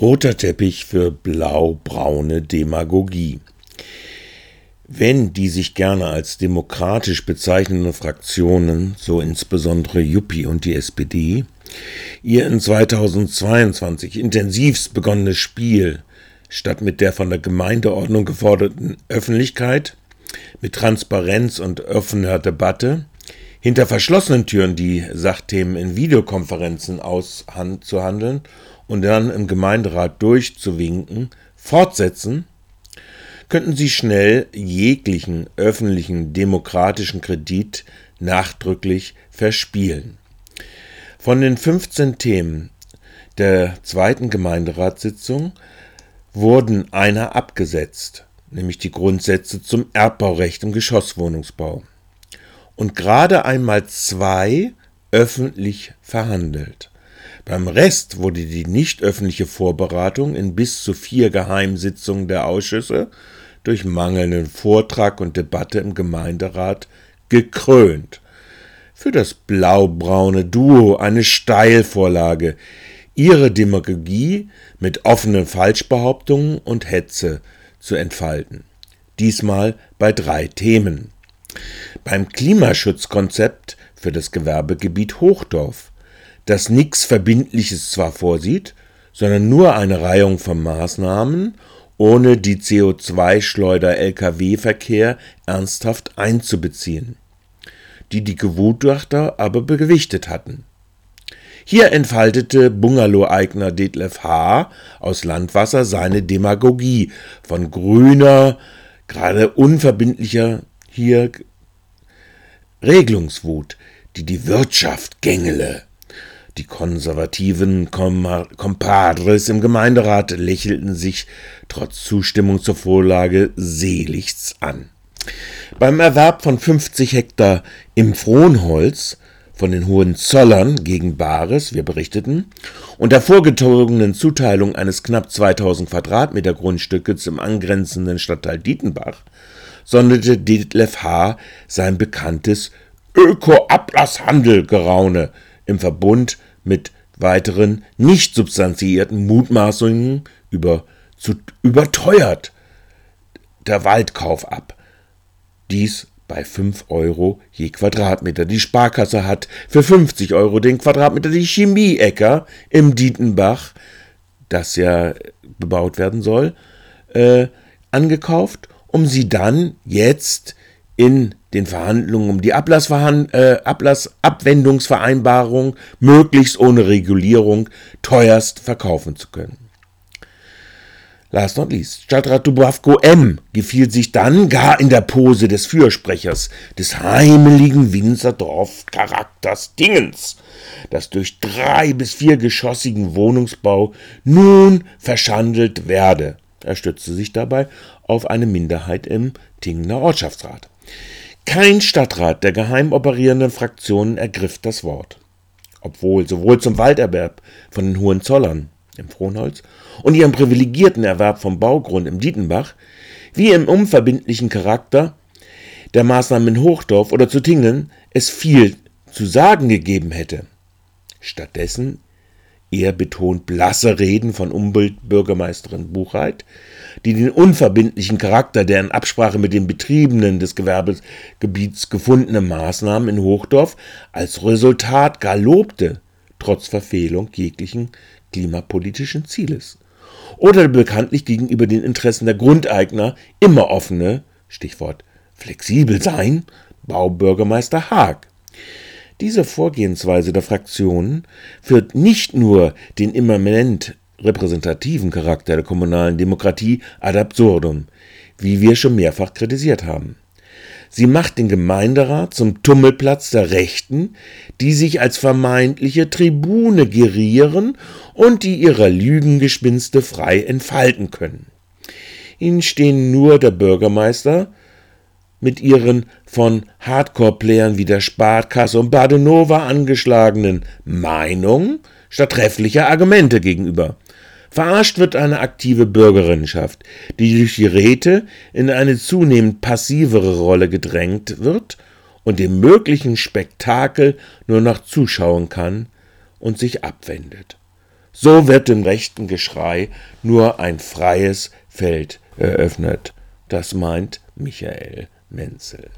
Roter Teppich für blau-braune Demagogie. Wenn die sich gerne als demokratisch bezeichnenden Fraktionen, so insbesondere Juppie und die SPD, ihr in 2022 intensivst begonnenes Spiel statt mit der von der Gemeindeordnung geforderten Öffentlichkeit, mit Transparenz und offener Debatte, hinter verschlossenen Türen die Sachthemen in Videokonferenzen auszuhandeln und dann im Gemeinderat durchzuwinken, fortsetzen, könnten sie schnell jeglichen öffentlichen demokratischen Kredit nachdrücklich verspielen. Von den 15 Themen der zweiten Gemeinderatssitzung wurden einer abgesetzt, nämlich die Grundsätze zum Erbbaurecht im Geschosswohnungsbau. Und gerade einmal zwei öffentlich verhandelt. Beim Rest wurde die nicht öffentliche Vorberatung in bis zu vier Geheimsitzungen der Ausschüsse durch mangelnden Vortrag und Debatte im Gemeinderat gekrönt. Für das blau-braune Duo eine Steilvorlage, ihre Demagogie mit offenen Falschbehauptungen und Hetze zu entfalten. Diesmal bei drei Themen. Beim Klimaschutzkonzept für das Gewerbegebiet Hochdorf das nichts Verbindliches zwar vorsieht, sondern nur eine Reihung von Maßnahmen, ohne die CO2-Schleuder-Lkw-Verkehr ernsthaft einzubeziehen, die die Gutachter aber gewichtet hatten. Hier entfaltete Bungalow-Eigner Detlef H. aus Landwasser seine Demagogie von grüner, gerade unverbindlicher hier Regelungswut, die die Wirtschaft gängele. Die konservativen Compadres im Gemeinderat lächelten sich trotz Zustimmung zur Vorlage seligst an. Beim Erwerb von 50 Hektar im Frohnholz von den Hohenzollern gegen Bares, wir berichteten, und der vorgetogenen Zuteilung eines knapp 2000 Quadratmeter Grundstückes im angrenzenden Stadtteil Dietenbach, sonderte Detlef H. sein bekanntes Öko-Ablasshandel-Geraune im Verbund mit weiteren nicht substanziierten Mutmaßungen über zu überteuert der Waldkauf ab. Dies bei 5 Euro je Quadratmeter. Die Sparkasse hat für 50 Euro den Quadratmeter die Chemieäcker im Dietenbach, das ja bebaut werden soll, äh, angekauft, um sie dann jetzt in den Verhandlungen um die äh, Ablassabwendungsvereinbarung möglichst ohne Regulierung teuerst verkaufen zu können. Last not least, Stadtrat Dubravko M. gefiel sich dann gar in der Pose des Fürsprechers des heimeligen Winzerdorf-Charakters Dingens, das durch drei- bis viergeschossigen Wohnungsbau nun verschandelt werde. Er stützte sich dabei auf eine Minderheit im Tingener Ortschaftsrat. Kein Stadtrat der geheim operierenden Fraktionen ergriff das Wort. Obwohl sowohl zum Walderwerb von den Hohenzollern im Frohnholz und ihrem privilegierten Erwerb vom Baugrund im Dietenbach wie im unverbindlichen Charakter der Maßnahmen in Hochdorf oder zu Tingen es viel zu sagen gegeben hätte. Stattdessen eher betont blasse Reden von Umweltbürgermeisterin Buchheit, die den unverbindlichen Charakter der in Absprache mit den Betriebenen des Gewerbegebiets gefundenen Maßnahmen in Hochdorf als Resultat gar lobte, trotz Verfehlung jeglichen klimapolitischen Zieles. Oder bekanntlich gegenüber den Interessen der Grundeigner immer offene, Stichwort flexibel sein, Baubürgermeister Haag. Diese Vorgehensweise der Fraktionen führt nicht nur den immanent repräsentativen Charakter der kommunalen Demokratie ad absurdum, wie wir schon mehrfach kritisiert haben. Sie macht den Gemeinderat zum Tummelplatz der Rechten, die sich als vermeintliche Tribune gerieren und die ihrer Lügengespinste frei entfalten können. Ihnen stehen nur der Bürgermeister mit ihren von Hardcore-Playern wie der Sparkasse und Badenova angeschlagenen Meinung statt trefflicher Argumente gegenüber. Verarscht wird eine aktive Bürgerinnenschaft, die durch die Räte in eine zunehmend passivere Rolle gedrängt wird und dem möglichen Spektakel nur noch zuschauen kann und sich abwendet. So wird dem rechten Geschrei nur ein freies Feld eröffnet. Das meint Michael Menzel.